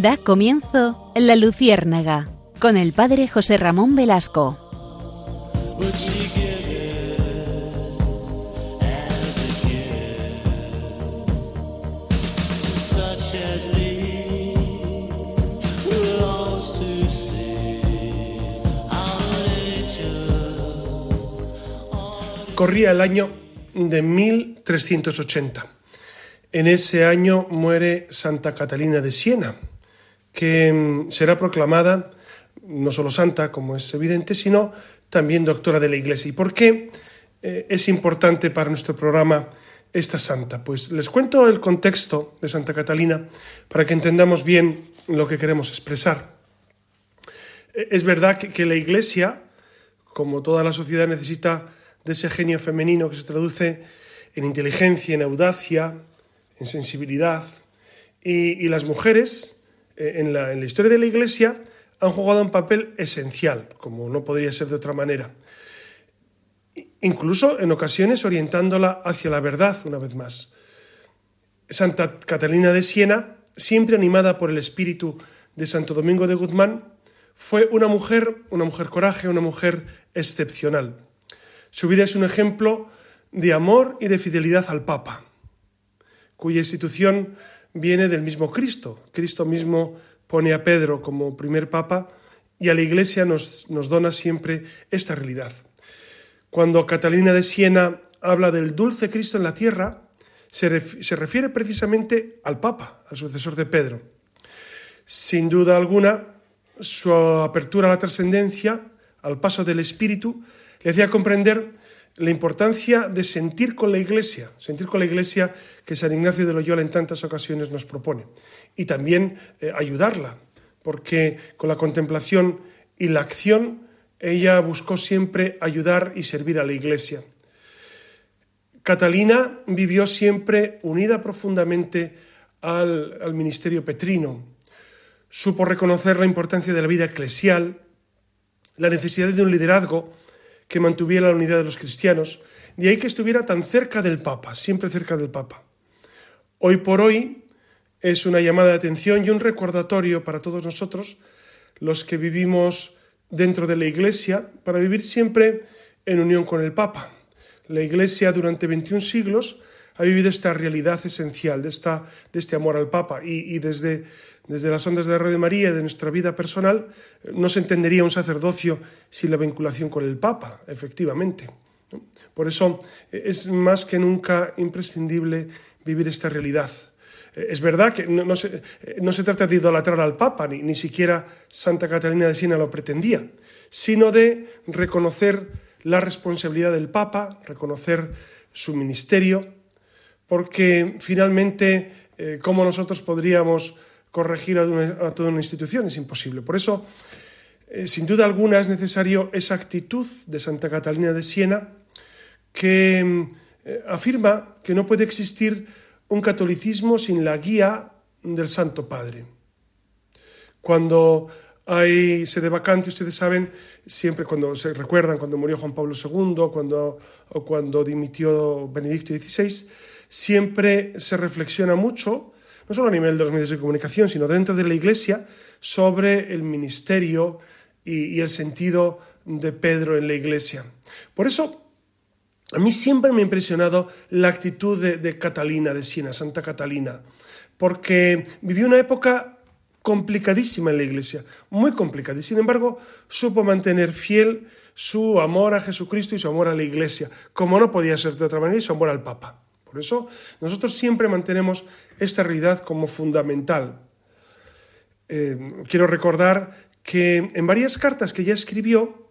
Da comienzo La Luciérnaga con el padre José Ramón Velasco. Corría el año de 1380. En ese año muere Santa Catalina de Siena, que mm, será proclamada no solo santa, como es evidente, sino también doctora de la Iglesia. ¿Y por qué eh, es importante para nuestro programa esta santa? Pues les cuento el contexto de Santa Catalina para que entendamos bien lo que queremos expresar. Eh, es verdad que, la Iglesia, como toda la sociedad, necesita de ese genio femenino que se traduce en inteligencia, en audacia, en sensibilidad. Y, las mujeres en, la, en la historia de la Iglesia han jugado un papel esencial, como no podría ser de otra manera. Incluso en ocasiones orientándola hacia la verdad, una vez más. Santa Catalina de Siena, siempre animada por el espíritu de Santo Domingo de Guzmán, fue una mujer, una mujer coraje, una mujer excepcional. Su vida es un ejemplo de amor y de fidelidad al Papa, cuya institución viene del mismo Cristo. Cristo mismo pone a Pedro como primer Papa y a la Iglesia nos, nos dona siempre esta realidad. Cuando Catalina de Siena habla del dulce Cristo en la tierra, se, se refiere precisamente al Papa, al sucesor de Pedro. Sin duda alguna, su apertura a la trascendencia, al paso del Espíritu, le hacía comprender la importancia de sentir con la Iglesia, sentir con la Iglesia que San Ignacio de Loyola en tantas ocasiones nos propone, y también eh, ayudarla, porque con la contemplación y la acción ella buscó siempre ayudar y servir a la Iglesia. Catalina vivió siempre unida profundamente al, al ministerio petrino, supo reconocer la importancia de la vida eclesial, la necesidad de un liderazgo, que mantuviera la unidad de los cristianos, de ahí que estuviera tan cerca del Papa, siempre cerca del Papa. Hoy por hoy es una llamada de atención y un recordatorio para todos nosotros, los que vivimos dentro de la Iglesia, para vivir siempre en unión con el Papa. La Iglesia durante 21 siglos ha vivido esta realidad esencial de, esta, de este amor al Papa y, desde, desde las ondas de Radio María de nuestra vida personal no se entendería un sacerdocio sin la vinculación con el Papa, efectivamente. Por eso eh, es más que nunca imprescindible vivir esta realidad. Eh, es verdad que no, se, eh, no, se, trata de idolatrar al Papa, ni, ni siquiera Santa Catalina de Siena lo pretendía, sino de reconocer la responsabilidad del Papa, reconocer su ministerio, porque finalmente, ¿cómo nosotros podríamos corregir a, toda una institución? Es imposible. Por eso, eh, sin duda alguna, es necesario esa actitud de Santa Catalina de Siena que mm, eh, afirma que no puede existir un catolicismo sin la guía del Santo Padre. Cuando hay sede vacante, ustedes saben, siempre cuando se recuerdan cuando murió Juan Pablo II cuando, o cuando dimitió Benedicto XVI, siempre se reflexiona mucho, no solo a nivel de los medios de comunicación, sino dentro de la Iglesia, sobre el ministerio y, el sentido de Pedro en la Iglesia. Por eso, a mí siempre me ha impresionado la actitud de, de Catalina de Siena, Santa Catalina, porque vivió una época complicadísima en la Iglesia, muy complicada, y sin embargo supo mantener fiel su amor a Jesucristo y su amor a la Iglesia, como no podía ser de otra manera, y su amor al Papa. Por eso nosotros siempre mantenemos esta realidad como fundamental. Eh, quiero recordar que en varias cartas que ya escribió,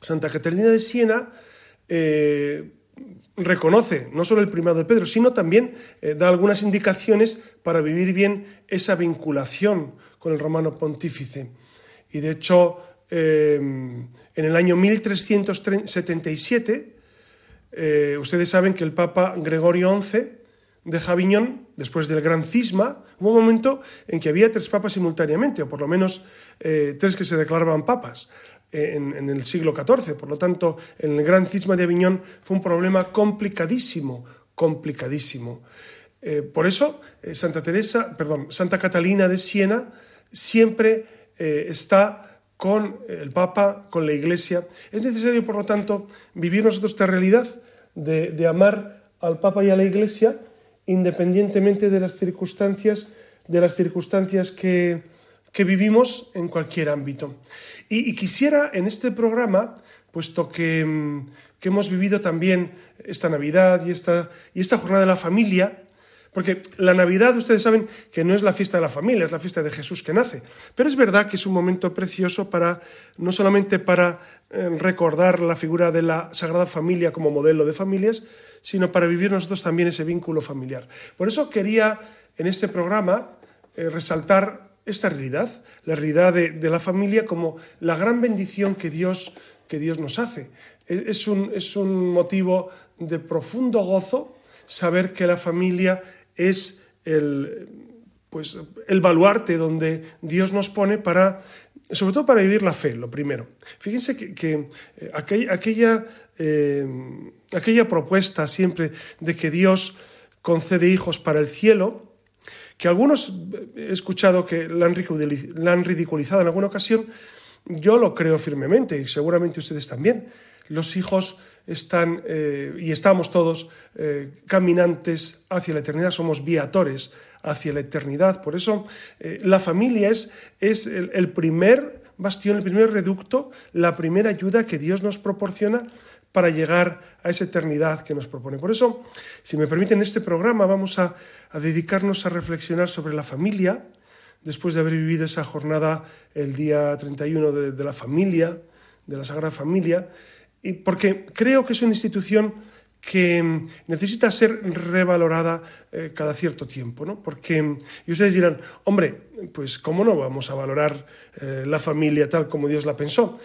Santa Catalina de Siena eh, reconoce no solo el primado de Pedro, sino también eh, da algunas indicaciones para vivir bien esa vinculación con el romano pontífice. Y de hecho, en el año 1377, eh, ustedes saben que el Papa Gregorio XI de Aviñón, después del gran cisma, hubo un momento en que había tres papas simultáneamente, o por lo menos eh, tres que se declaraban papas eh, en, el siglo XIV. Por lo tanto, en el gran cisma de Aviñón fue un problema complicadísimo, complicadísimo. Por eso, Santa Teresa, perdón, Santa Catalina de Siena siempre está con el Papa, con la Iglesia. Es necesario, por lo tanto, vivir nosotros esta realidad de, amar al Papa y a la Iglesia independientemente de las circunstancias, de las circunstancias que, vivimos en cualquier ámbito. Y, quisiera en este programa, puesto que, que, hemos vivido también esta Navidad y esta, y esta jornada de la familia, porque la Navidad, ustedes saben que no es la fiesta de la familia, es la fiesta de Jesús que nace. Pero es verdad que es un momento precioso para, no solamente para eh, recordar la figura de la Sagrada Familia como modelo de familias, sino para vivir nosotros también ese vínculo familiar. Por eso quería en este programa eh, resaltar esta realidad, la realidad de, la familia como la gran bendición que Dios, que Dios nos hace. Es un, es un motivo de profundo gozo saber que la familia es el, pues, el baluarte donde Dios nos pone para, sobre todo para vivir la fe, lo primero. Fíjense que, eh, aquella, eh, aquella propuesta siempre de que Dios concede hijos para el cielo, que algunos he escuchado que la han ridiculizado en alguna ocasión, yo lo creo firmemente y seguramente ustedes también. Los hijos están eh, y estamos todos eh, caminantes hacia la eternidad, somos viatores hacia la eternidad. Por eso eh, la familia es, es el, primer bastión, el primer reducto, la primera ayuda que Dios nos proporciona para llegar a esa eternidad que nos propone. Por eso, si me permiten, en este programa vamos a, dedicarnos a reflexionar sobre la familia, después de haber vivido esa jornada el día 31 de, de la familia, de la Sagrada Familia, porque creo que es una institución que necesita ser revalorada eh, cada cierto tiempo, ¿no? Porque, y ustedes dirán, hombre, pues ¿cómo no vamos a valorar eh, la familia tal como Dios la pensó?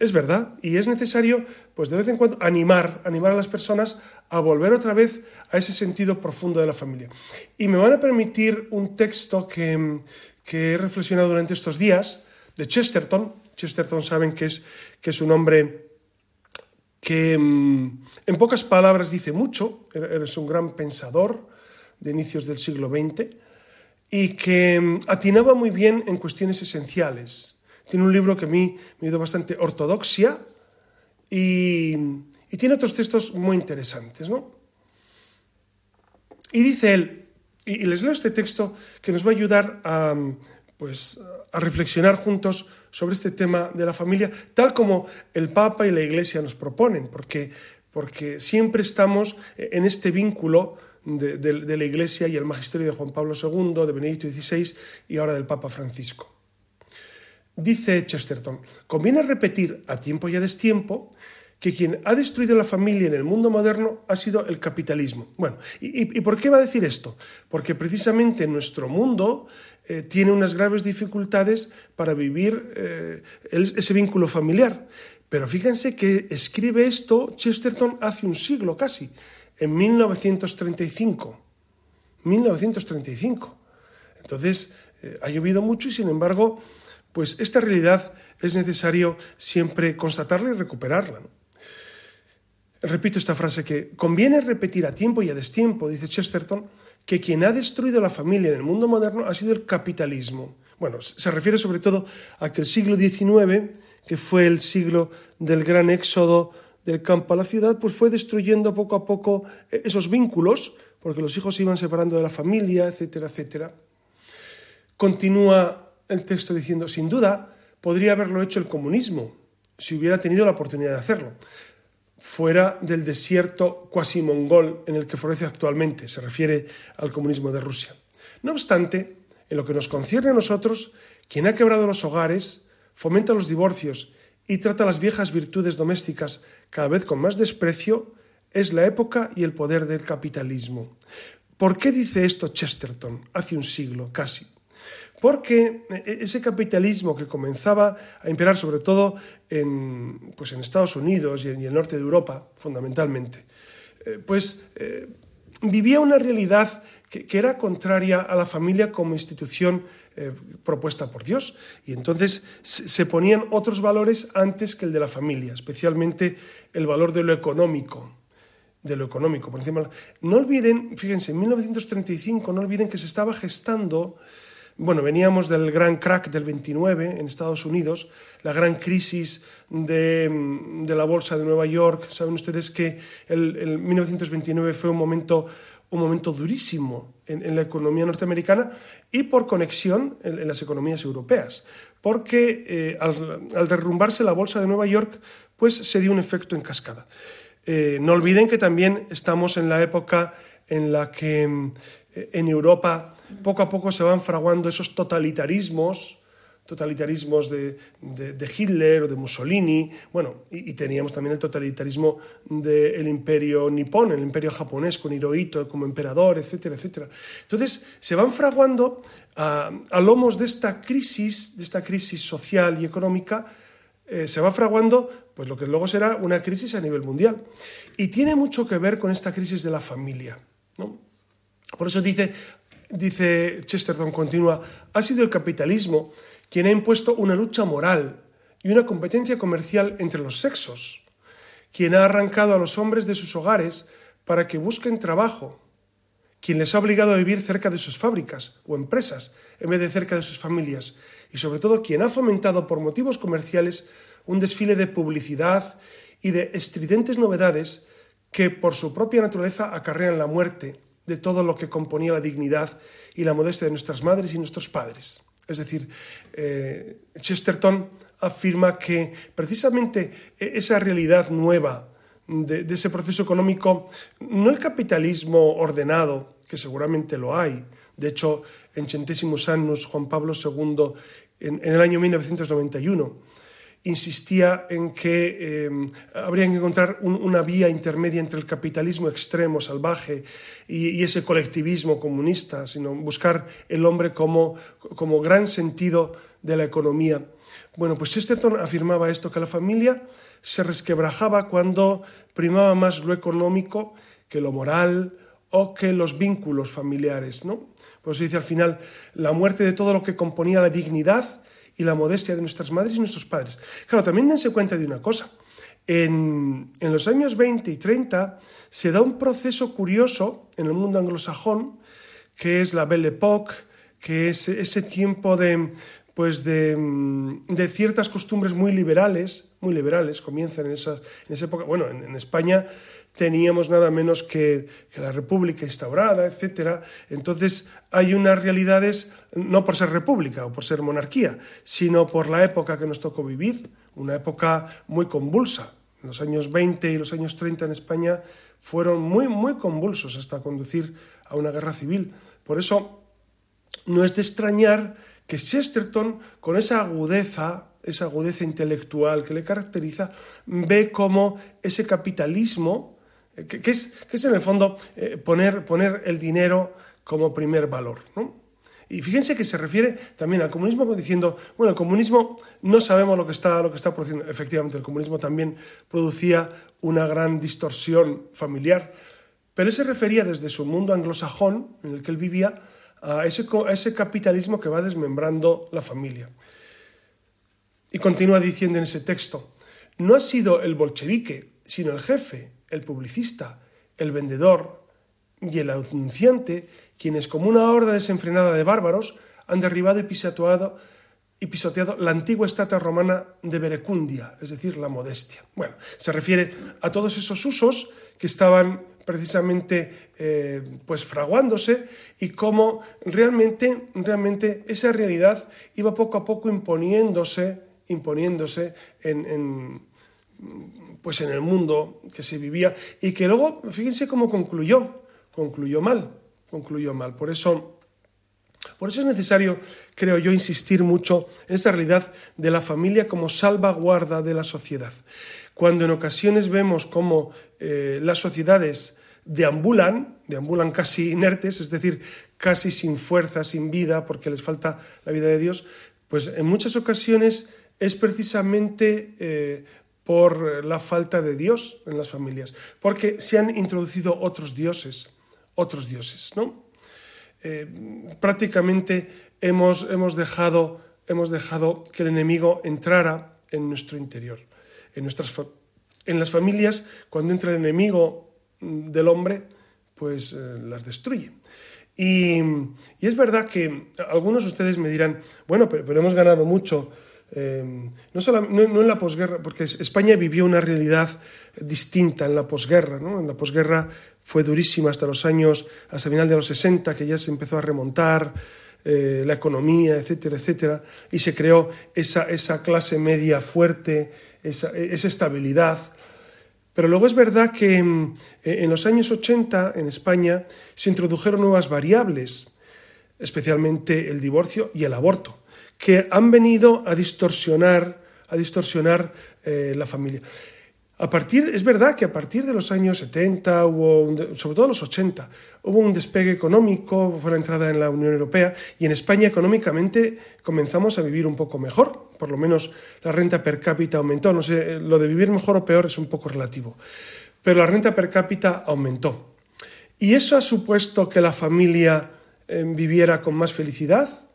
Es verdad, y es necesario, pues de vez en cuando, animar, animar a las personas a volver otra vez a ese sentido profundo de la familia. Y me van a permitir un texto que, que he reflexionado durante estos días, de Chesterton. Chesterton saben que es, que es un hombre que mm, en pocas palabras dice mucho, eres un gran pensador de inicios del siglo XX y que mm, atinaba muy bien en cuestiones esenciales. Tiene un libro que a mí me ido bastante ortodoxia y, tiene otros textos muy interesantes. ¿no? Y dice él, y, y les leo este texto que nos va a ayudar a, pues, a reflexionar juntos sobre este tema de la familia, tal como el Papa y la Iglesia nos proponen, porque, porque siempre estamos en este vínculo de, de, la Iglesia y el magisterio de Juan Pablo II, de Benedicto XVI y ahora del Papa Francisco. Dice Chesterton, conviene repetir a tiempo y a destiempo que quien ha destruido la familia en el mundo moderno ha sido el capitalismo. Bueno, ¿y, por qué va a decir esto? Porque precisamente nuestro mundo eh, tiene unas graves dificultades para vivir eh, ese vínculo familiar. Pero fíjense que escribe esto Chesterton hace un siglo casi, en 1935. 1935. Entonces, eh, ha llovido mucho y sin embargo, pues esta realidad es necesario siempre constatarla y recuperarla. Repito esta frase que conviene repetir a tiempo y a destiempo, dice Chesterton, que quien ha destruido la familia en el mundo moderno ha sido el capitalismo. Bueno, se refiere sobre todo a que el siglo XIX, que fue el siglo del gran éxodo del campo a la ciudad, pues fue destruyendo poco a poco eh, esos vínculos, porque los hijos se iban separando de la familia, etcétera, etcétera. Continúa el texto diciendo, sin duda, podría haberlo hecho el comunismo, si hubiera tenido la oportunidad de hacerlo fuera del desierto cuasi mongol en el que florece actualmente, se refiere al comunismo de Rusia. No obstante, en lo que nos concierne a nosotros, quien ha quebrado los hogares, fomenta los divorcios y trata las viejas virtudes domésticas cada vez con más desprecio, es la época y el poder del capitalismo. ¿Por qué dice esto Chesterton hace un siglo casi? Porque e-, ese capitalismo que comenzaba a imperar sobre todo en, pues en Estados Unidos y el norte de Europa, fundamentalmente, eh, pues eh, vivía una realidad que, era contraria a la familia como institución eh, propuesta por Dios. Y entonces se ponían otros valores antes que el de la familia, especialmente el valor de lo económico. de lo económico. Por encima, no olviden, fíjense, en 1935, no olviden que se estaba gestando, bueno, veníamos del gran crack del 29 en Estados Unidos, la gran crisis de, la bolsa de Nueva York. Saben ustedes que el, 1929 fue un momento, un momento durísimo en, la economía norteamericana y por conexión en, las economías europeas, porque eh, al, al derrumbarse la bolsa de Nueva York, pues se dio un efecto en cascada. Eh, no olviden que también estamos en la época en la que eh, en Europa poco a poco se van fraguando esos totalitarismos, totalitarismos de, Hitler o de Mussolini, bueno, y, teníamos también el totalitarismo del imperio nipón, el imperio japonés con Hirohito como emperador, etcétera, etcétera. Entonces se van fraguando a, a lomos de esta crisis, de esta crisis social y económica, eh, se va fraguando pues lo que luego será una crisis a nivel mundial. Y tiene mucho que ver con esta crisis de la familia. Por eso dice, dice Chesterton, continúa, ha sido el capitalismo quien ha impuesto una lucha moral y una competencia comercial entre los sexos, quien ha arrancado a los hombres de sus hogares para que busquen trabajo, quien les ha obligado a vivir cerca de sus fábricas o empresas en vez de cerca de sus familias, y sobre todo quien ha fomentado por motivos comerciales un desfile de publicidad y de estridentes novedades que por su propia naturaleza acarrean la muerte de todo lo que componía la dignidad y la modestia de nuestras madres y nuestros padres. Es decir, eh, Chesterton afirma que precisamente esa realidad nueva de, ese proceso económico, no el capitalismo ordenado, que seguramente lo hay, de hecho, en Centésimos Annus, Juan Pablo II, en, el año 1991, insistía en que eh, habría que encontrar una vía intermedia entre el capitalismo extremo, salvaje, y, ese colectivismo comunista, sino buscar el hombre como, gran sentido de la economía. Bueno, pues Chesterton afirmaba esto, que la familia se resquebrajaba cuando primaba más lo económico que lo moral o que los vínculos familiares, ¿no? Por eso dice al final, la muerte de todo lo que componía la dignidad y la modestia de nuestras madres y nuestros padres. Claro, también dense cuenta de una cosa. En, en, los años 20 y 30 se da un proceso curioso en el mundo anglosajón, que es la Belle Époque, que es ese tiempo de, pues de, de, ciertas costumbres muy liberales, muy liberales, comienzan en, esa, en esa época. Bueno, en, en España teníamos nada menos que, la República instaurada, etc. Entonces hay unas realidades, no por ser república o por ser monarquía, sino por la época que nos tocó vivir, una época muy convulsa. Los años 20 y los años 30 en España fueron muy, muy convulsos hasta conducir a una guerra civil. Por eso no es de extrañar que Chesterton, con esa agudeza, esa agudeza intelectual que le caracteriza, ve cómo ese capitalismo que, es, es, en el fondo eh, poner, poner el dinero como primer valor. Y fíjense que se refiere también al comunismo diciendo, bueno, el comunismo no sabemos lo que está, lo que está produciendo. Efectivamente, el comunismo también producía una gran distorsión familiar, pero él se refería desde su mundo anglosajón, en el que él vivía, a ese, a ese capitalismo que va desmembrando la familia. Y continúa diciendo en ese texto, no ha sido el bolchevique, sino el jefe, el publicista, el vendedor y el anunciante, quienes como una horda desenfrenada de bárbaros han derribado y pisoteado, y pisoteado la antigua estatua romana de Verecundia, es decir, la modestia. Bueno, se refiere a todos esos usos que estaban precisamente eh, pues fraguándose y cómo realmente, realmente esa realidad iba poco a poco imponiéndose, imponiéndose en pues en el mundo que se vivía y que luego, fíjense cómo concluyó, concluyó mal, concluyó mal. Por eso, por eso es necesario, creo yo, insistir mucho en esa realidad de la familia como salvaguarda de la sociedad. Cuando en ocasiones vemos cómo eh, las sociedades deambulan, deambulan casi inertes, es decir, casi sin fuerza, sin vida, porque les falta la vida de Dios, pues en muchas ocasiones es precisamente eh, por la falta de Dios en las familias, porque se han introducido otros dioses, otros dioses, ¿no? Eh, prácticamente hemos, hemos, dejado, hemos dejado que el enemigo entrara en nuestro interior. En, nuestras, en las familias, cuando entra el enemigo del hombre, pues eh, las destruye. Y, es verdad que algunos de ustedes me dirán, bueno, pero, hemos ganado mucho, eh, no, solo, no, en la posguerra, porque España vivió una realidad distinta en la posguerra. ¿no? En la posguerra fue durísima hasta los años, hasta el final de los 60, que ya se empezó a remontar eh, la economía, etcétera, etcétera, y se creó esa, esa clase media fuerte, esa, esa estabilidad. Pero luego es verdad que mm, e, en los años 80 en España se introdujeron nuevas variables, especialmente el divorcio y el aborto, que han venido a distorsionar, a distorsionar eh, la familia. A partir, es verdad que a partir de los años 70, hubo sobre todo los 80, hubo un despegue económico, fue la entrada en la Unión Europea y en España económicamente comenzamos a vivir un poco mejor, por lo menos la renta per cápita aumentó, no sé, lo de vivir mejor o peor es un poco relativo, pero la renta per cápita aumentó. ¿Y eso ha supuesto que la familia eh, viviera con más felicidad?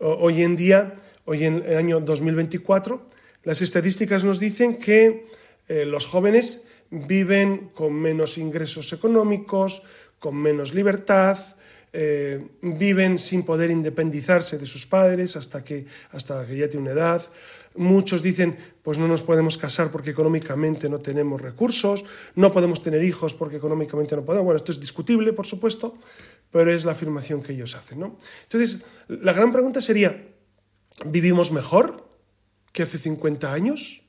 Hoy en día, hoy en el año 2024, las estadísticas nos dicen que eh, los jóvenes viven con menos ingresos económicos, con menos libertad, eh, viven sin poder independizarse de sus padres hasta que, hasta que ya tiene una edad. Muchos dicen, pues no nos podemos casar porque económicamente no tenemos recursos, no podemos tener hijos porque económicamente no podemos. Bueno, esto es discutible, por supuesto, pero es la afirmación que ellos hacen. ¿no? Entonces, la gran pregunta sería, ¿vivimos mejor que hace 50 años?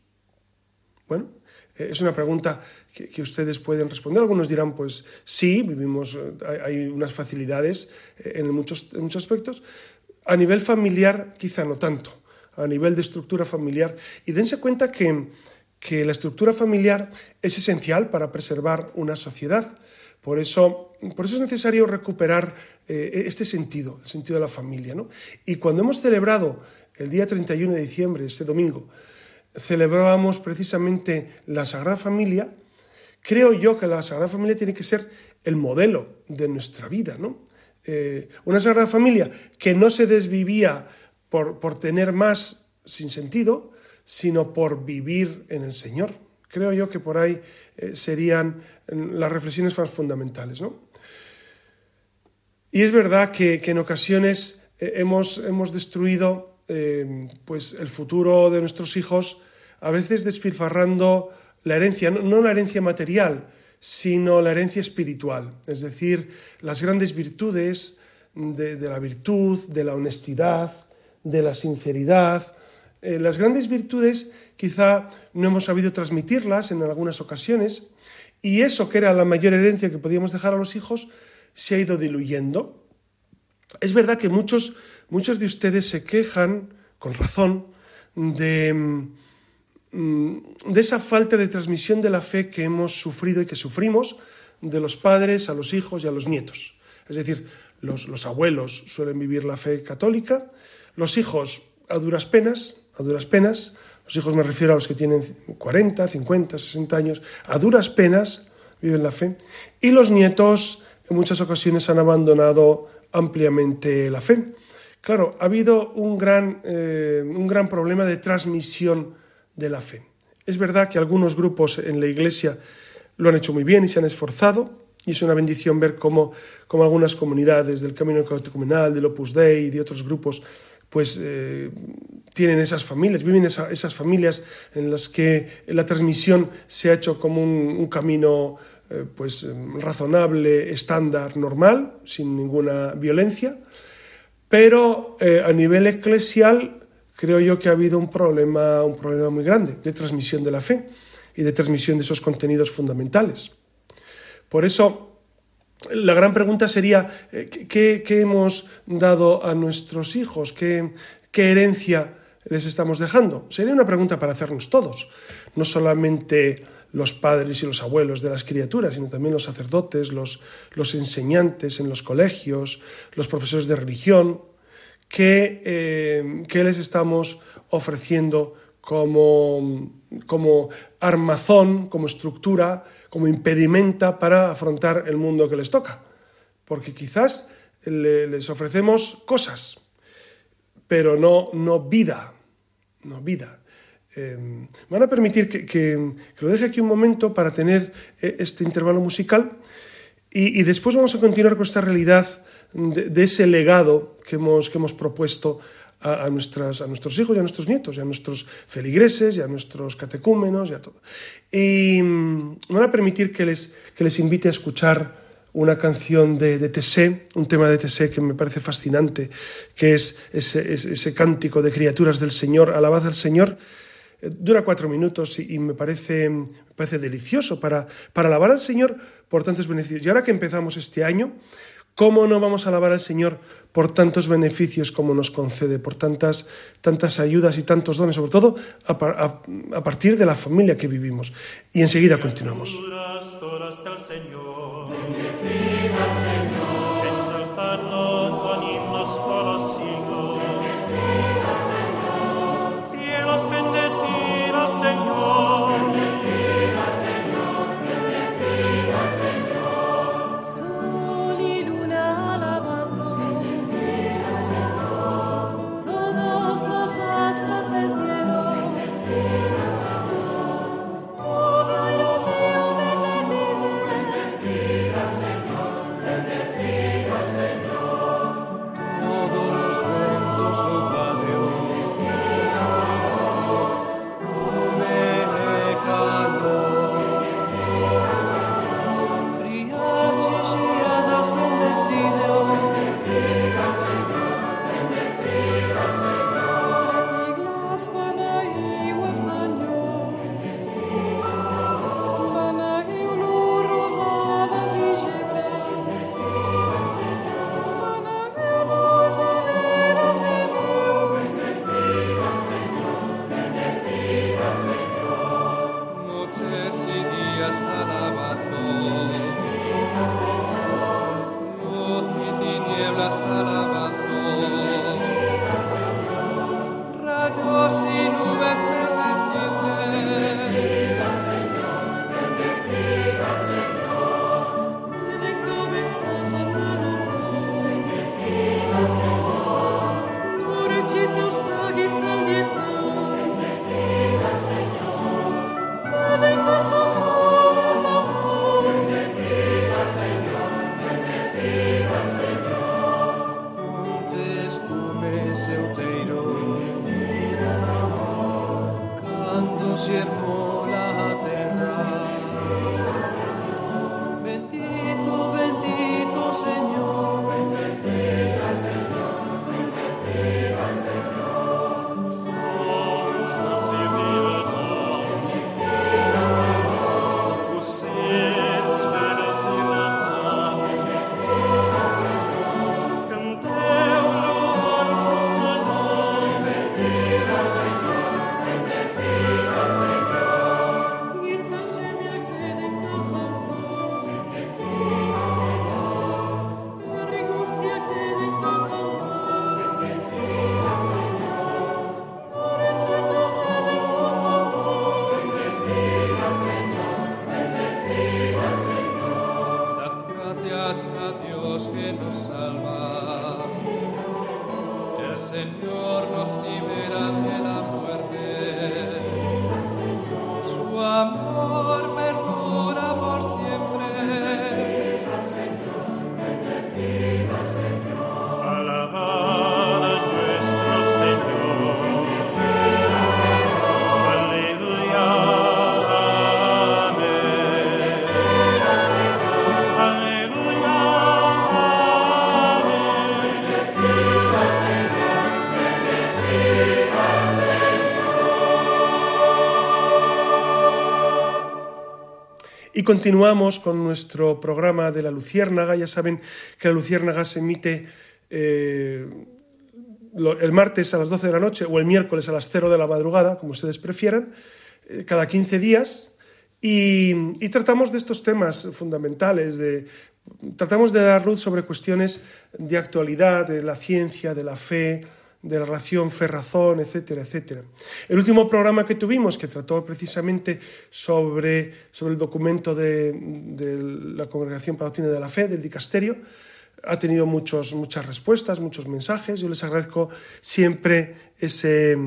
Bueno, eh, es una pregunta que, ustedes pueden responder. Algunos dirán, pues sí, vivimos, eh, hay, unas facilidades eh, en muchos, en muchos aspectos. A nivel familiar, quizá no tanto. A nivel de estructura familiar. Y dense cuenta que, que la estructura familiar es esencial para preservar una sociedad. Por eso, por eso es necesario recuperar este sentido, el sentido de la familia. ¿no? Y cuando hemos celebrado el día 31 de diciembre, este domingo, celebrábamos precisamente la Sagrada Familia, creo yo que la Sagrada Familia tiene que ser el modelo de nuestra vida, ¿no? Eh, una Sagrada Familia que no se desvivía por, por tener más sin sentido, sino por vivir en el Señor. Creo yo que por ahí eh, serían las reflexiones más fundamentales, ¿no? Y es verdad que, en ocasiones eh, hemos, hemos destruido eh, pues el futuro de nuestros hijos, a veces despilfarrando la herencia, no, la herencia material, sino la herencia espiritual, es decir, las grandes virtudes de, la virtud, de la honestidad, de la sinceridad. Las grandes virtudes quizá no hemos sabido transmitirlas en algunas ocasiones y eso que era la mayor herencia que podíamos dejar a los hijos se ha ido diluyendo. Es verdad que muchos Muchos de ustedes se quejan, con razón, de, mm, de esa falta de transmisión de la fe que hemos sufrido y que sufrimos de los padres a los hijos y a los nietos. Es decir, los, los, abuelos suelen vivir la fe católica, los hijos a duras penas, a duras penas, los hijos me refiero a los que tienen 40, 50, 60 años, a duras penas viven la fe, y los nietos en muchas ocasiones han abandonado ampliamente la fe. Claro, ha habido un gran, eh, un gran problema de transmisión de la fe. Es verdad que algunos grupos en la Iglesia lo han hecho muy bien y se han esforzado, y es una bendición ver cómo, algunas comunidades del Camino Catecumenal, del Opus Dei y de otros grupos, pues eh, tienen esas familias, viven esas familias en las que la transmisión se ha hecho como un, camino eh, pues razonable, estándar, normal, sin ninguna violencia. Pero eh, a nivel eclesial creo yo que ha habido un problema, un problema muy grande de transmisión de la fe y de transmisión de esos contenidos fundamentales. Por eso, la gran pregunta sería, eh, ¿qué, hemos dado a nuestros hijos? ¿Qué, ¿Qué, herencia les estamos dejando? Sería una pregunta para hacernos todos, no solamente los padres y los abuelos de las criaturas, sino también los sacerdotes, los, los enseñantes en los colegios, los profesores de religión, que, eh, les estamos ofreciendo como, como armazón, como estructura, como impedimenta para afrontar el mundo que les toca. Porque quizás les ofrecemos cosas, pero no, no vida, no vida. Em, van a permitir que, lo deje aquí un momento para tener eh, este intervalo musical y, después vamos a continuar con esta realidad de, ese legado que hemos, que hemos propuesto a, nuestras, a nuestros hijos y a nuestros nietos, y a nuestros feligreses, y a nuestros catecúmenos, y a todo. Y mm, van a permitir que les, que les invite a escuchar una canción de, de Tessé, un tema de Tessé que me parece fascinante, que es ese, ese, cántico de criaturas del Señor, alabad al Señor. Eh, dura cuatro minutos y, me, parece, me parece delicioso para, para alabar al Señor por tantos beneficios. Y ahora que empezamos este año, ¿cómo no vamos a alabar al Señor por tantos beneficios como nos concede, por tantas, tantas ayudas y tantos dones, sobre todo a, a partir de la familia que vivimos? Y enseguida continuamos. Y continuamos con nuestro programa de la Luciérnaga. Ya saben que la Luciérnaga se emite eh, el martes a las 12 de la noche o el miércoles a las 0 de la madrugada, como ustedes prefieran, eh, cada 15 días. Y, tratamos de estos temas fundamentales, de, tratamos de dar luz sobre cuestiones de actualidad, de la ciencia, de la fe, de la relación fe-razón, etcétera, etcétera. El último programa que tuvimos, que trató precisamente sobre, sobre el documento de, la Congregación para de la Fe, del Dicasterio, ha tenido muchos, muchas respuestas, muchos mensajes. Yo les agradezco siempre ese,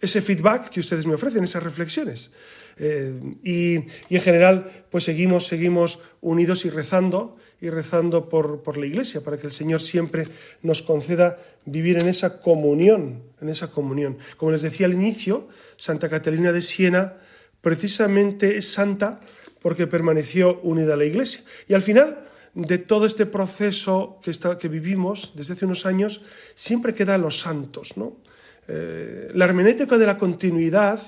ese feedback que ustedes me ofrecen, esas reflexiones. Eh, y, y, en general, pues seguimos, seguimos unidos y rezando, y rezando por, por, la Iglesia, para que el Señor siempre nos conceda vivir en esa comunión, en esa comunión. Como les decía al inicio, Santa Catalina de Siena precisamente es santa porque permaneció unida a la Iglesia. Y al final de todo este proceso que, está, que vivimos desde hace unos años, siempre quedan los santos. ¿no? Eh, la hermenéutica de la continuidad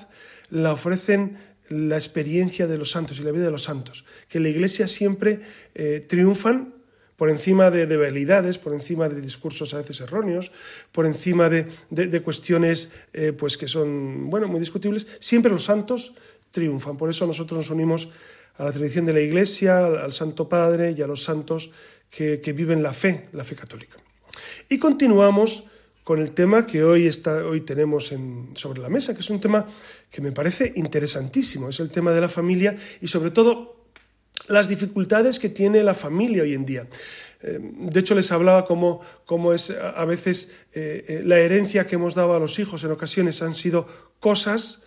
la ofrecen la experiencia de los santos y la vida de los santos, que la Iglesia siempre eh, triunfan por encima de debilidades, por encima de discursos a veces erróneos, por encima de, de, cuestiones eh, pues que son bueno, muy discutibles, siempre los santos triunfan. Por eso nosotros nos unimos a la tradición de la Iglesia, al Santo Padre y a los santos que, que viven la fe, la fe católica. Y continuamos con el tema que hoy, está, hoy tenemos en, sobre la mesa, que es un tema que me parece interesantísimo, es el tema de la familia y sobre todo las dificultades que tiene la familia hoy en día. Eh, de hecho, les hablaba cómo, cómo es a veces eh, eh, la herencia que hemos dado a los hijos en ocasiones han sido cosas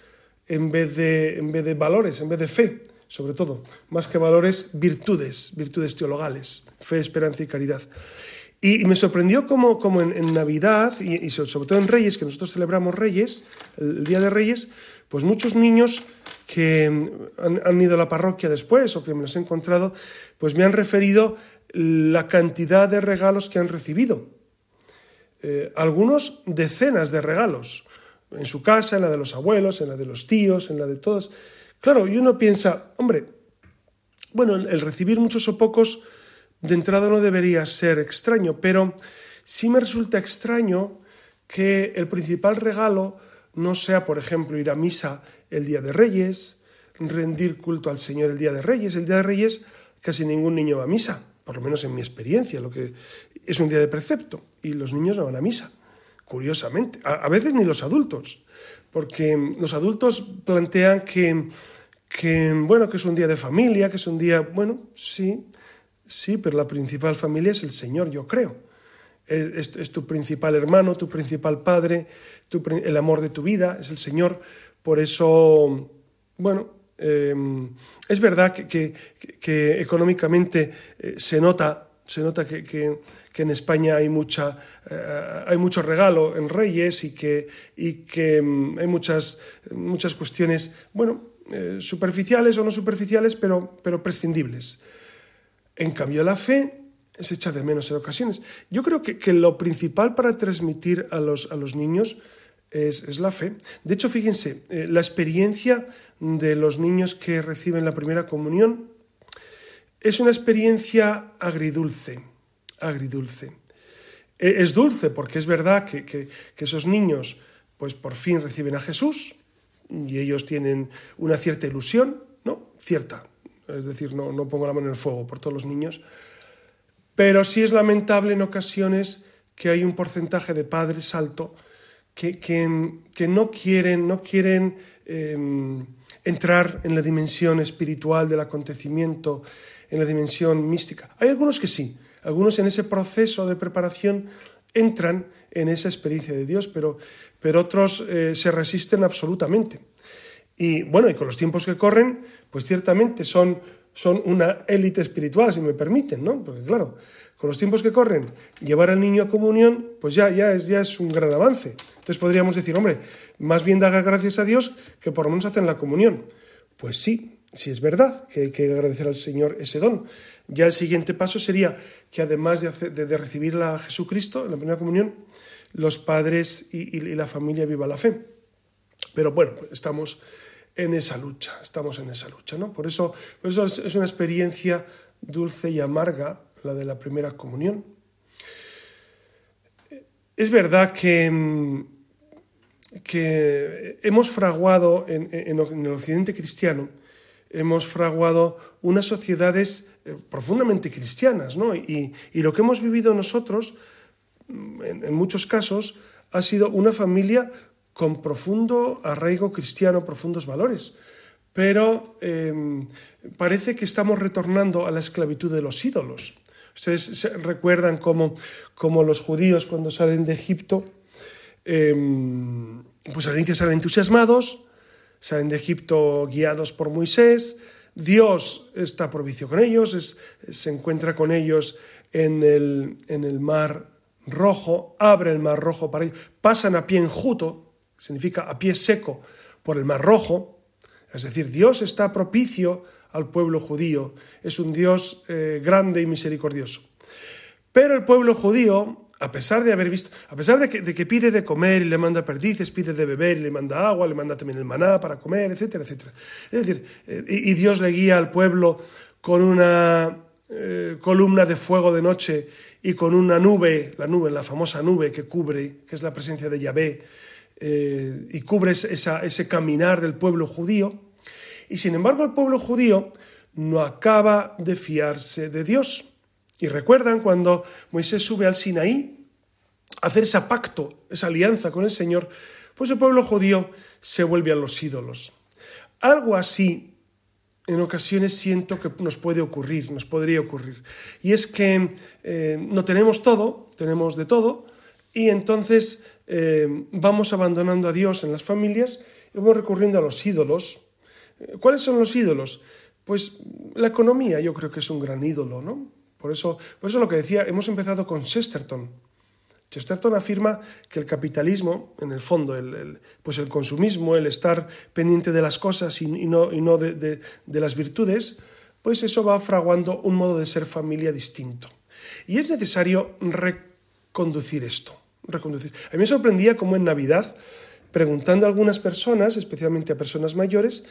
en vez de, en vez de valores, en vez de fe, sobre todo, más que valores, virtudes, virtudes teologales, fe, esperanza y caridad. Y me sorprendió como, como en, Navidad y, sobre todo en Reyes, que nosotros celebramos Reyes, el, Día de Reyes, pues muchos niños que han, ido a la parroquia después o que me los he encontrado, pues me han referido la cantidad de regalos que han recibido. Eh, algunos decenas de regalos, en su casa, en la de los abuelos, en la de los tíos, en la de todos. Claro, y uno piensa, hombre, bueno, el recibir muchos o pocos de entrada no debería ser extraño, pero sí me resulta extraño que el principal regalo no sea, por ejemplo, ir a misa el Día de Reyes, rendir culto al Señor el Día de Reyes. El Día de Reyes casi ningún niño va a misa, por lo menos en mi experiencia, lo que es un día de precepto, y los niños no van a misa, curiosamente. A, veces ni los adultos, porque los adultos plantean que, que, bueno, que es un día de familia, que es un día, bueno, sí, Sí, pero la principal familia es el Señor, yo creo. Es, tu principal hermano, tu principal padre, el amor de tu vida, es el Señor. Por eso, bueno, em, es verdad que, económicamente eh, se nota, se nota que, en España hay, mucha, eh, hay mucho regalo en Reyes y que, y que em, hay muchas, muchas cuestiones, bueno, eh, superficiales o no superficiales, pero, pero prescindibles. En cambio, la fe se echa de menos en ocasiones. Yo creo que, lo principal para transmitir a los, a los niños es, la fe. De hecho, fíjense, eh, la experiencia de los niños que reciben la primera comunión es una experiencia agridulce, agridulce. E, es dulce porque es verdad que, que, esos niños pues por fin reciben a Jesús y ellos tienen una cierta ilusión, ¿no? Cierta, es decir, no, no pongo la mano en el fuego por todos los niños, pero sí es lamentable en ocasiones que hay un porcentaje de padres alto que, que, no quieren, no quieren em, entrar en la dimensión espiritual del acontecimiento, en la dimensión mística. Hay algunos que sí, algunos en ese proceso de preparación entran en esa experiencia de Dios, pero, pero otros eh, se resisten absolutamente. Y bueno, y con los tiempos que corren, pues ciertamente son, son una élite espiritual, si me permiten, ¿no? Porque claro, con los tiempos que corren, llevar al niño a comunión, pues ya, ya, es, ya es un gran avance. Entonces podríamos decir, hombre, más bien da gracias a Dios que por lo menos hacen la comunión. Pues sí, sí es verdad que hay que agradecer al Señor ese don. Ya el siguiente paso sería que además de, de, recibir a Jesucristo en la primera comunión, los padres y, y la familia viva la fe. Pero bueno, estamos en esa lucha, estamos en esa lucha, ¿no? Por eso, eso es una experiencia dulce y amarga la de la primera comunión. Es verdad que, que hemos fraguado en, el occidente cristiano, hemos fraguado unas sociedades eh, profundamente cristianas, ¿no? Y, lo que hemos vivido nosotros, mm, en muchos casos, ha sido una familia con profundo arraigo cristiano, profundos valores. Pero em, parece que estamos retornando a la esclavitud de los ídolos. Ustedes recuerdan cómo, los judíos cuando salen de Egipto, em, pues al inicio salen entusiasmados, salen de Egipto guiados por Moisés, Dios está propicio con ellos, se encuentra con ellos en el, en el mar rojo, abre el mar rojo para ellos, pasan a pie enjuto, significa a pie seco, por el mar rojo, es decir, Dios está propicio al pueblo judío, es un Dios eh, grande y misericordioso. Pero el pueblo judío, a pesar de haber visto, a pesar de que, pide de comer y le manda perdices, pide de beber y le manda agua, le manda también el maná para comer, etcétera, etcétera. Es decir, eh, y, Dios le guía al pueblo con una eh, columna de fuego de noche y con una nube, la nube, la famosa nube que cubre, que es la presencia de Yahvé, y cubre ese caminar del pueblo judío. Y sin embargo el pueblo judío no acaba de fiarse de Dios. Y recuerdan cuando Moisés sube al Sinaí a hacer ese pacto, esa alianza con el Señor, pues el pueblo judío se vuelve a los ídolos. Algo así en ocasiones siento que nos puede ocurrir, nos podría ocurrir. Y es que eh, no tenemos todo, tenemos de todo, y entonces eh, vamos abandonando a Dios en las familias y vamos recurriendo a los ídolos, ¿Cuáles son los ídolos? Pues la economía yo creo que es un gran ídolo, ¿no? Por eso, por eso lo que decía, hemos empezado con Chesterton. Chesterton afirma que el capitalismo, en el fondo, el, pues el consumismo, el estar pendiente de las cosas y, no, y no de, de, las virtudes, pues eso va fraguando un modo de ser familia distinto. Y es necesario reconducir esto. Reconducir. A mí me sorprendía cómo en Navidad, preguntando a algunas personas, especialmente a personas mayores,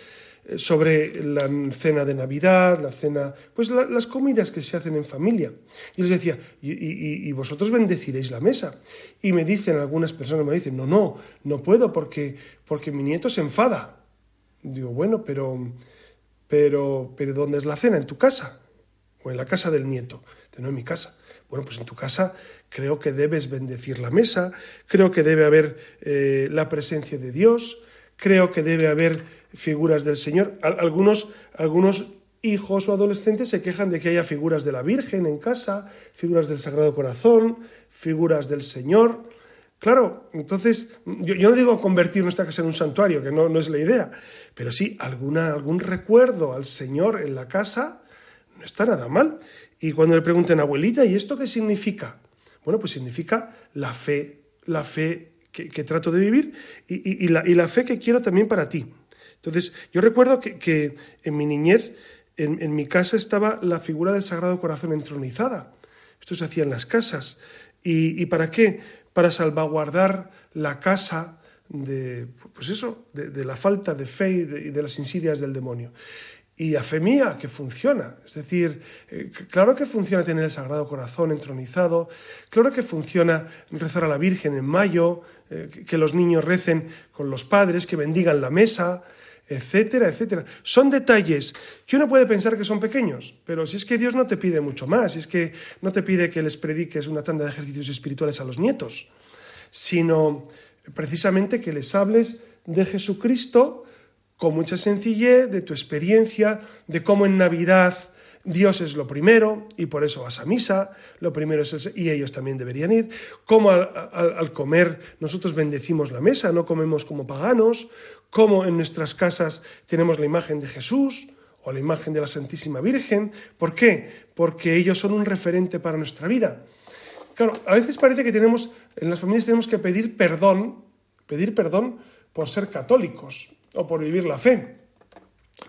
sobre la cena de Navidad, la cena, pues las comidas que se hacen en familia. Y les decía, y, vosotros bendeciréis la mesa. Y me dicen algunas personas, me dicen, no, no, no puedo porque, porque mi nieto se enfada. Digo, bueno, pero, pero, pero ¿dónde es la cena? ¿En tu casa? ¿O en la casa del nieto? No, en mi casa. Bueno, pues en tu casa creo que debes bendecir la mesa, creo que debe haber eh, la presencia de Dios, creo que debe haber figuras del Señor. Algunos, algunos hijos o adolescentes se quejan de que haya figuras de la Virgen en casa, figuras del Sagrado Corazón, figuras del Señor. Claro, entonces yo, no digo convertir nuestra casa en un santuario, que no, no es la idea, pero sí alguna, algún recuerdo al Señor en la casa no está nada mal. Y cuando le pregunten, abuelita, ¿y esto qué significa? Bueno, pues significa la fe, la fe que, trato de vivir y, la, fe que quiero también para ti. Entonces, yo recuerdo que, en mi niñez, en, mi casa estaba la figura del Sagrado Corazón entronizada. Esto se hacía en las casas. ¿Y, para qué? Para salvaguardar la casa de, pues eso, de, la falta de fe y de, las insidias del demonio. Y a fe mía, que funciona. Es decir, eh, claro que funciona tener el Sagrado Corazón entronizado, claro que funciona rezar a la Virgen en mayo, eh, que los niños recen con los padres, que bendigan la mesa, etcétera, etcétera. Son detalles que uno puede pensar que son pequeños, pero si es que Dios no te pide mucho más, si es que no te pide que les prediques una tanda de ejercicios espirituales a los nietos, sino precisamente que les hables de Jesucristo con mucha sencillez, de tu experiencia, de cómo en Navidad Dios es lo primero y por eso vas a misa, lo primero es el, y ellos también deberían ir, cómo al, comer nosotros bendecimos la mesa, no comemos como paganos, cómo en nuestras casas tenemos la imagen de Jesús o la imagen de la Santísima Virgen. ¿Por qué? Porque ellos son un referente para nuestra vida. Claro, a veces parece que tenemos, en las familias tenemos que pedir perdón, pedir perdón por ser católicos o por vivir la fe,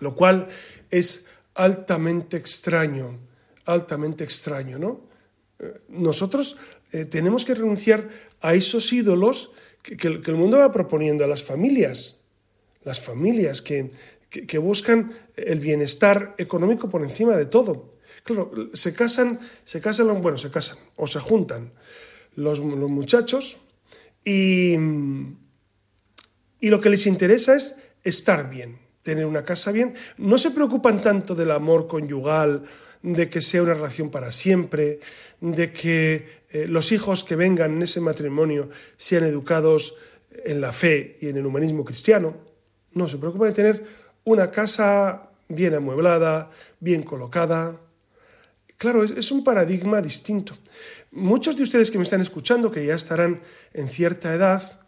lo cual es altamente extraño, altamente extraño, ¿no? Eh, nosotros eh, tenemos que renunciar a esos ídolos que, el mundo va proponiendo a las familias, las familias que, buscan el bienestar económico por encima de todo. Claro, se casan, se casan, bueno, se casan o se juntan los, los muchachos y, y lo que les interesa es estar bien, tener una casa bien, no se preocupan tanto del amor conyugal, de que sea una relación para siempre, de que eh, los hijos que vengan en ese matrimonio sean educados en la fe y en el humanismo cristiano. No, se preocupan de tener una casa bien amueblada, bien colocada. Claro, es, un paradigma distinto. Muchos de ustedes que me están escuchando, que ya estarán en cierta edad,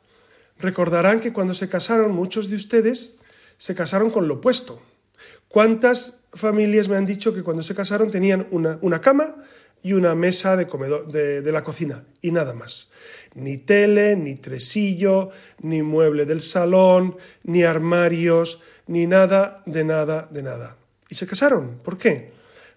recordarán que cuando se casaron, muchos de ustedes se casaron con lo opuesto. ¿Cuántas familias me han dicho que cuando se casaron tenían una, cama y una mesa de, comedor, de, la cocina y nada más? Ni tele, ni tresillo, ni mueble del salón, ni armarios, ni nada, de nada, de nada. Y se casaron. ¿Por qué?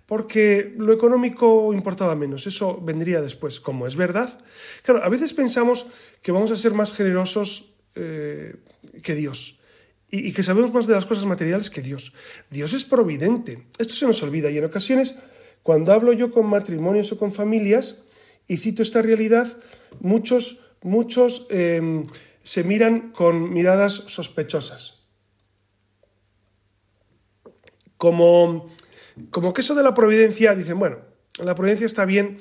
Porque lo económico importaba menos, eso vendría después, como es verdad. Claro, a veces pensamos que vamos a ser más generosos eh, que Dios y, que sabemos más de las cosas materiales que Dios. Dios es providente. Esto se nos olvida y en ocasiones, cuando hablo yo con matrimonios o con familias y cito esta realidad, muchos, muchos em, se miran con miradas sospechosas. Como, como que eso de la providencia, dicen, bueno, la providencia está bien,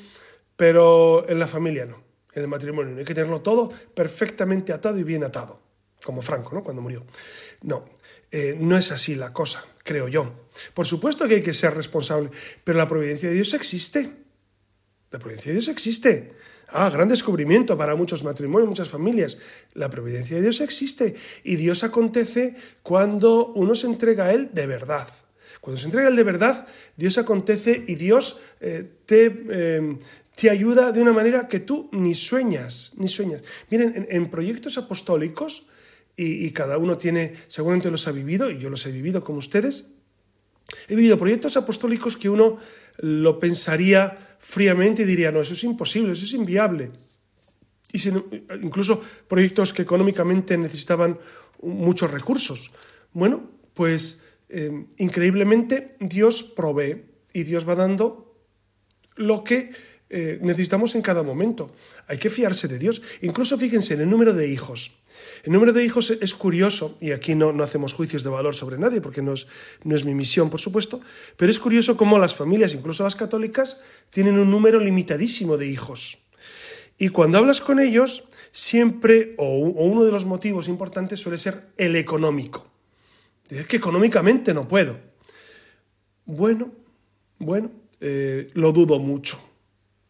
pero en la familia no, en el matrimonio no. Hay que tenerlo todo perfectamente atado y bien atado como Franco, ¿no? Cuando murió. No, eh, no es así la cosa, creo yo. Por supuesto que hay que ser responsable, pero la providencia de Dios existe. La providencia de Dios existe. Ah, gran descubrimiento para muchos matrimonios, muchas familias. La providencia de Dios existe y Dios acontece cuando uno se entrega a Él de verdad. Cuando se entrega a Él de verdad, Dios acontece y Dios eh, te, eh, te ayuda de una manera que tú ni sueñas, ni sueñas. Miren, en proyectos apostólicos, y, cada uno tiene, seguramente los ha vivido, y yo los he vivido como ustedes. He vivido proyectos apostólicos que uno lo pensaría fríamente y diría, no, eso es imposible, eso es inviable. Y incluso proyectos que económicamente necesitaban muchos recursos. Bueno, pues eh, increíblemente Dios provee y Dios va dando lo que eh, necesitamos en cada momento. Hay que fiarse de Dios. Incluso fíjense en el número de hijos. El número de hijos es curioso, y aquí no, no hacemos juicios de valor sobre nadie, porque no es, no es mi misión, por supuesto, pero es curioso cómo las familias, incluso las católicas, tienen un número limitadísimo de hijos. Y cuando hablas con ellos, siempre, o, uno de los motivos importantes suele ser el económico. Es que económicamente no puedo. Bueno, bueno, eh, lo dudo mucho.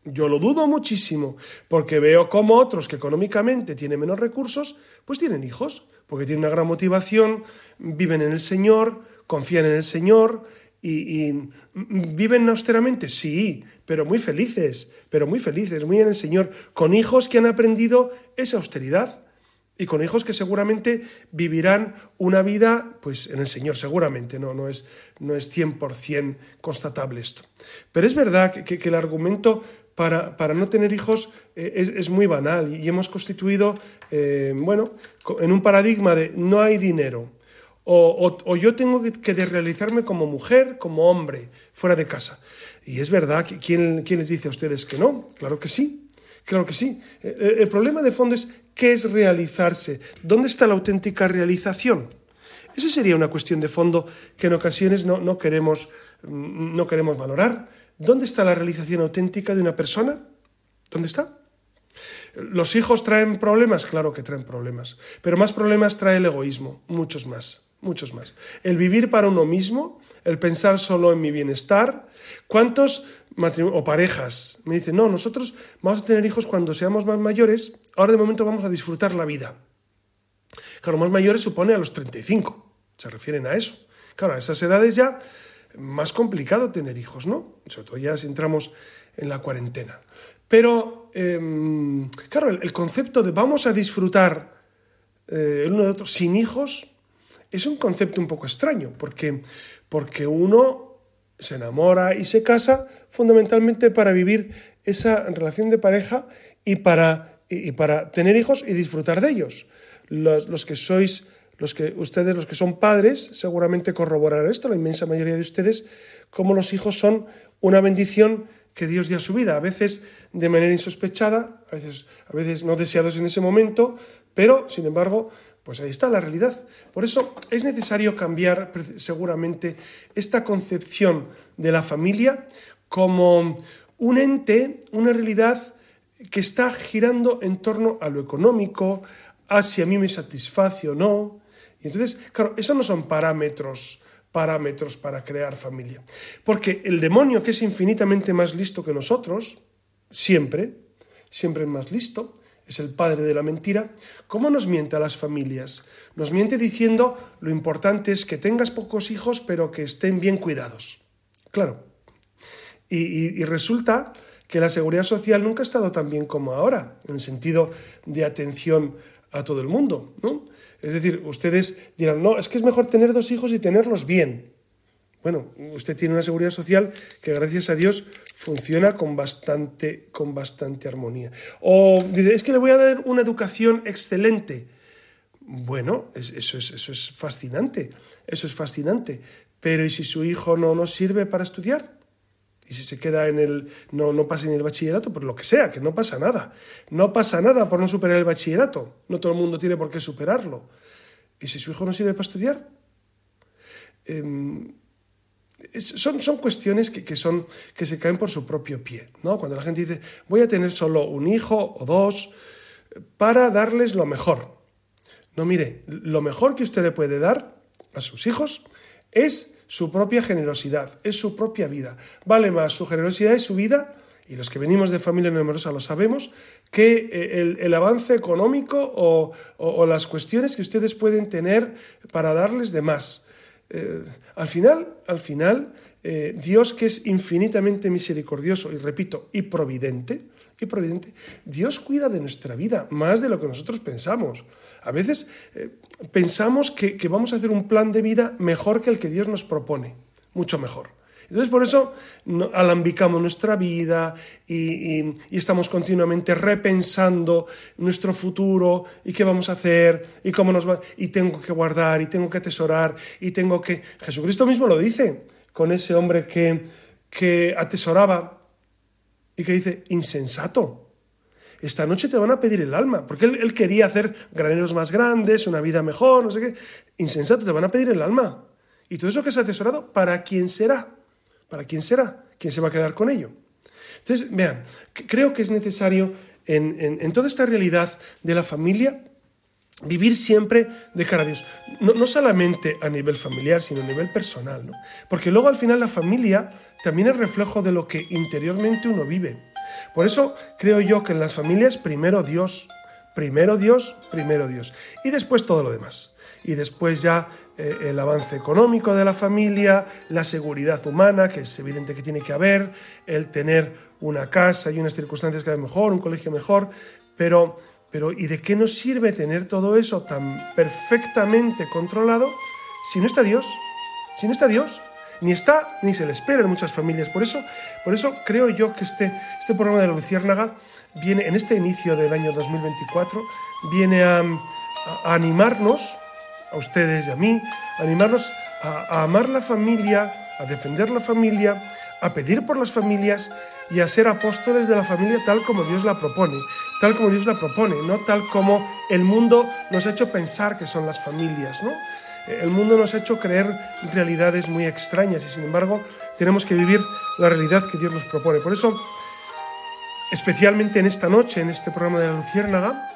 Yo lo dudo muchísimo, porque veo como otros que económicamente tienen menos recursos, pues tienen hijos, porque tienen una gran motivación, viven en el Señor, confían en el Señor y, viven austeramente, sí, pero muy felices, pero muy felices, muy en el Señor, con hijos que han aprendido esa austeridad y con hijos que seguramente vivirán una vida pues en el Señor, seguramente, no, no, es, no es 100% constatable esto. Pero es verdad que el argumento para, no tener hijos eh, es, muy banal y hemos constituido, eh, bueno, en un paradigma de no hay dinero. O, yo tengo que, realizarme como mujer, como hombre, fuera de casa. Y es verdad, ¿quién, ¿quién les dice a ustedes que no? Claro que sí, claro que sí. Eh, el, problema de fondo es qué es realizarse, dónde está la auténtica realización. Esa sería una cuestión de fondo que en ocasiones no, no, queremos, no queremos valorar. ¿Dónde está la realización auténtica de una persona? ¿Dónde está? ¿Los hijos traen problemas? Claro que traen problemas. Pero más problemas trae el egoísmo, muchos más, muchos más. El vivir para uno mismo, el pensar solo en mi bienestar. ¿Cuántos o parejas me dicen, no, nosotros vamos a tener hijos cuando seamos más mayores, ahora de momento vamos a disfrutar la vida? Claro, más mayores supone a los 35, se refieren a eso. Claro, a esas edades ya más complicado tener hijos, ¿no? Sobre todo ya si entramos en la cuarentena. Pero, em, claro, el, concepto de vamos a disfrutar eh, el uno de otro sin hijos es un concepto un poco extraño, porque, porque uno se enamora y se casa fundamentalmente para vivir esa relación de pareja y para, y, para tener hijos y disfrutar de ellos. Los, que sois los que ustedes, los que son padres, seguramente corroborarán esto, la inmensa mayoría de ustedes, como los hijos son una bendición que Dios dio a su vida, a veces de manera insospechada, a veces, a veces no deseados en ese momento, pero, sin embargo, pues ahí está la realidad. Por eso es necesario cambiar seguramente esta concepción de la familia como un ente, una realidad que está girando en torno a lo económico, a si a mí me satisface o no, y entonces, claro, eso no son parámetros parámetros para crear familia. Porque el demonio, que es infinitamente más listo que nosotros, siempre, siempre es más listo, es el padre de la mentira, ¿cómo nos miente a las familias? Nos miente diciendo lo importante es que tengas pocos hijos pero que estén bien cuidados. Claro. Y, resulta que la seguridad social nunca ha estado tan bien como ahora, en el sentido de atención a todo el mundo. ¿no? Es decir, ustedes dirán, no, es que es mejor tener dos hijos y tenerlos bien. Bueno, usted tiene una seguridad social que gracias a Dios funciona con bastante, con bastante armonía. O dice, es que le voy a dar una educación excelente. Bueno, eso, es, eso es fascinante, eso es fascinante. Pero ¿y si su hijo no nos sirve para estudiar? Y si se queda en el. No, no pasa en el bachillerato, por lo que sea, que no pasa nada. No pasa nada por no superar el bachillerato. No todo el mundo tiene por qué superarlo. ¿Y si su hijo no sirve para estudiar? Son, son cuestiones que, son, que se caen por su propio pie. ¿no? Cuando la gente dice, voy a tener solo un hijo o dos para darles lo mejor. No, mire, lo mejor que usted le puede dar a sus hijos es su propia generosidad, es su propia vida. Vale más su generosidad y su vida, y los que venimos de familia numerosa lo sabemos, que eh, el, avance económico o las cuestiones que ustedes pueden tener para darles de más. Eh, al final, al final, eh, Dios que es infinitamente misericordioso y repito, y providente, y providente, Dios cuida de nuestra vida más de lo que nosotros pensamos. A veces eh, pensamos que, vamos a hacer un plan de vida mejor que el que Dios nos propone, mucho mejor. Entonces por eso alambicamos nuestra vida y, estamos continuamente repensando nuestro futuro y qué vamos a hacer y cómo nos va y tengo que guardar y tengo que atesorar y tengo que Jesucristo mismo lo dice con ese hombre que, que atesoraba y que dice insensato. Esta noche te van a pedir el alma, porque él, él quería hacer graneros más grandes, una vida mejor, no sé qué. Insensato, te van a pedir el alma. Y todo eso que has atesorado, ¿para quién será? ¿Para quién será? ¿Quién se va a quedar con ello? Entonces, vean, creo que es necesario en, toda esta realidad de la familia vivir siempre de cara a Dios. No, solamente a nivel familiar, sino a nivel personal. ¿no? Porque luego al final la familia también es reflejo de lo que interiormente uno vive. Por eso creo yo que en las familias primero Dios, primero Dios, primero Dios. Y después todo lo demás y después ya eh, el avance económico de la familia, la seguridad humana, que es evidente que tiene que haber, el tener una casa y unas circunstancias cada vez mejor, un colegio mejor, pero, pero ¿y de qué nos sirve tener todo eso tan perfectamente controlado si no está Dios? Si no está Dios, ni está ni se le espera en muchas familias. Por eso, por eso creo yo que este, este programa de la Luciérnaga viene, en este inicio del año 2024, viene a animarnos a ustedes y a mí, animarnos a, amar la familia, a defender la familia, a pedir por las familias y a ser apóstoles de la familia tal como Dios la propone, tal como Dios la propone, no tal como el mundo nos ha hecho pensar que son las familias, ¿no? El mundo nos ha hecho creer realidades muy extrañas y sin embargo tenemos que vivir la realidad que Dios nos propone. Por eso, especialmente en esta noche, en este programa de la Luciérnaga,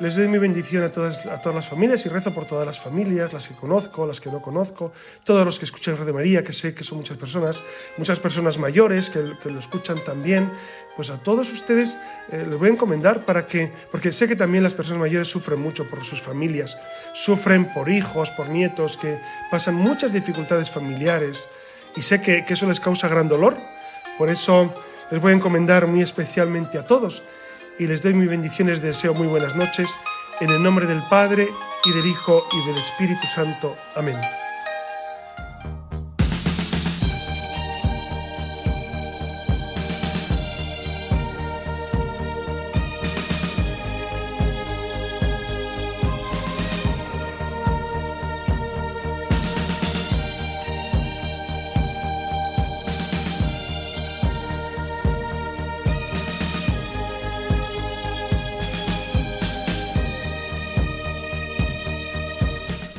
les doy mi bendición a todas, a todas las familias y rezo por todas las familias, las que conozco, las que no conozco, todos los que escuchan Radio María, que sé que son muchas personas, muchas personas mayores que, lo escuchan también. Pues a todos ustedes eh, les voy a encomendar para que, porque sé que también las personas mayores sufren mucho por sus familias, sufren por hijos, por nietos, que pasan muchas dificultades familiares y sé que, que eso les causa gran dolor. Por eso les voy a encomendar muy especialmente a todos y les doy mis bendiciones, deseo muy buenas noches, en el nombre del Padre y del Hijo y del Espíritu Santo. Amén.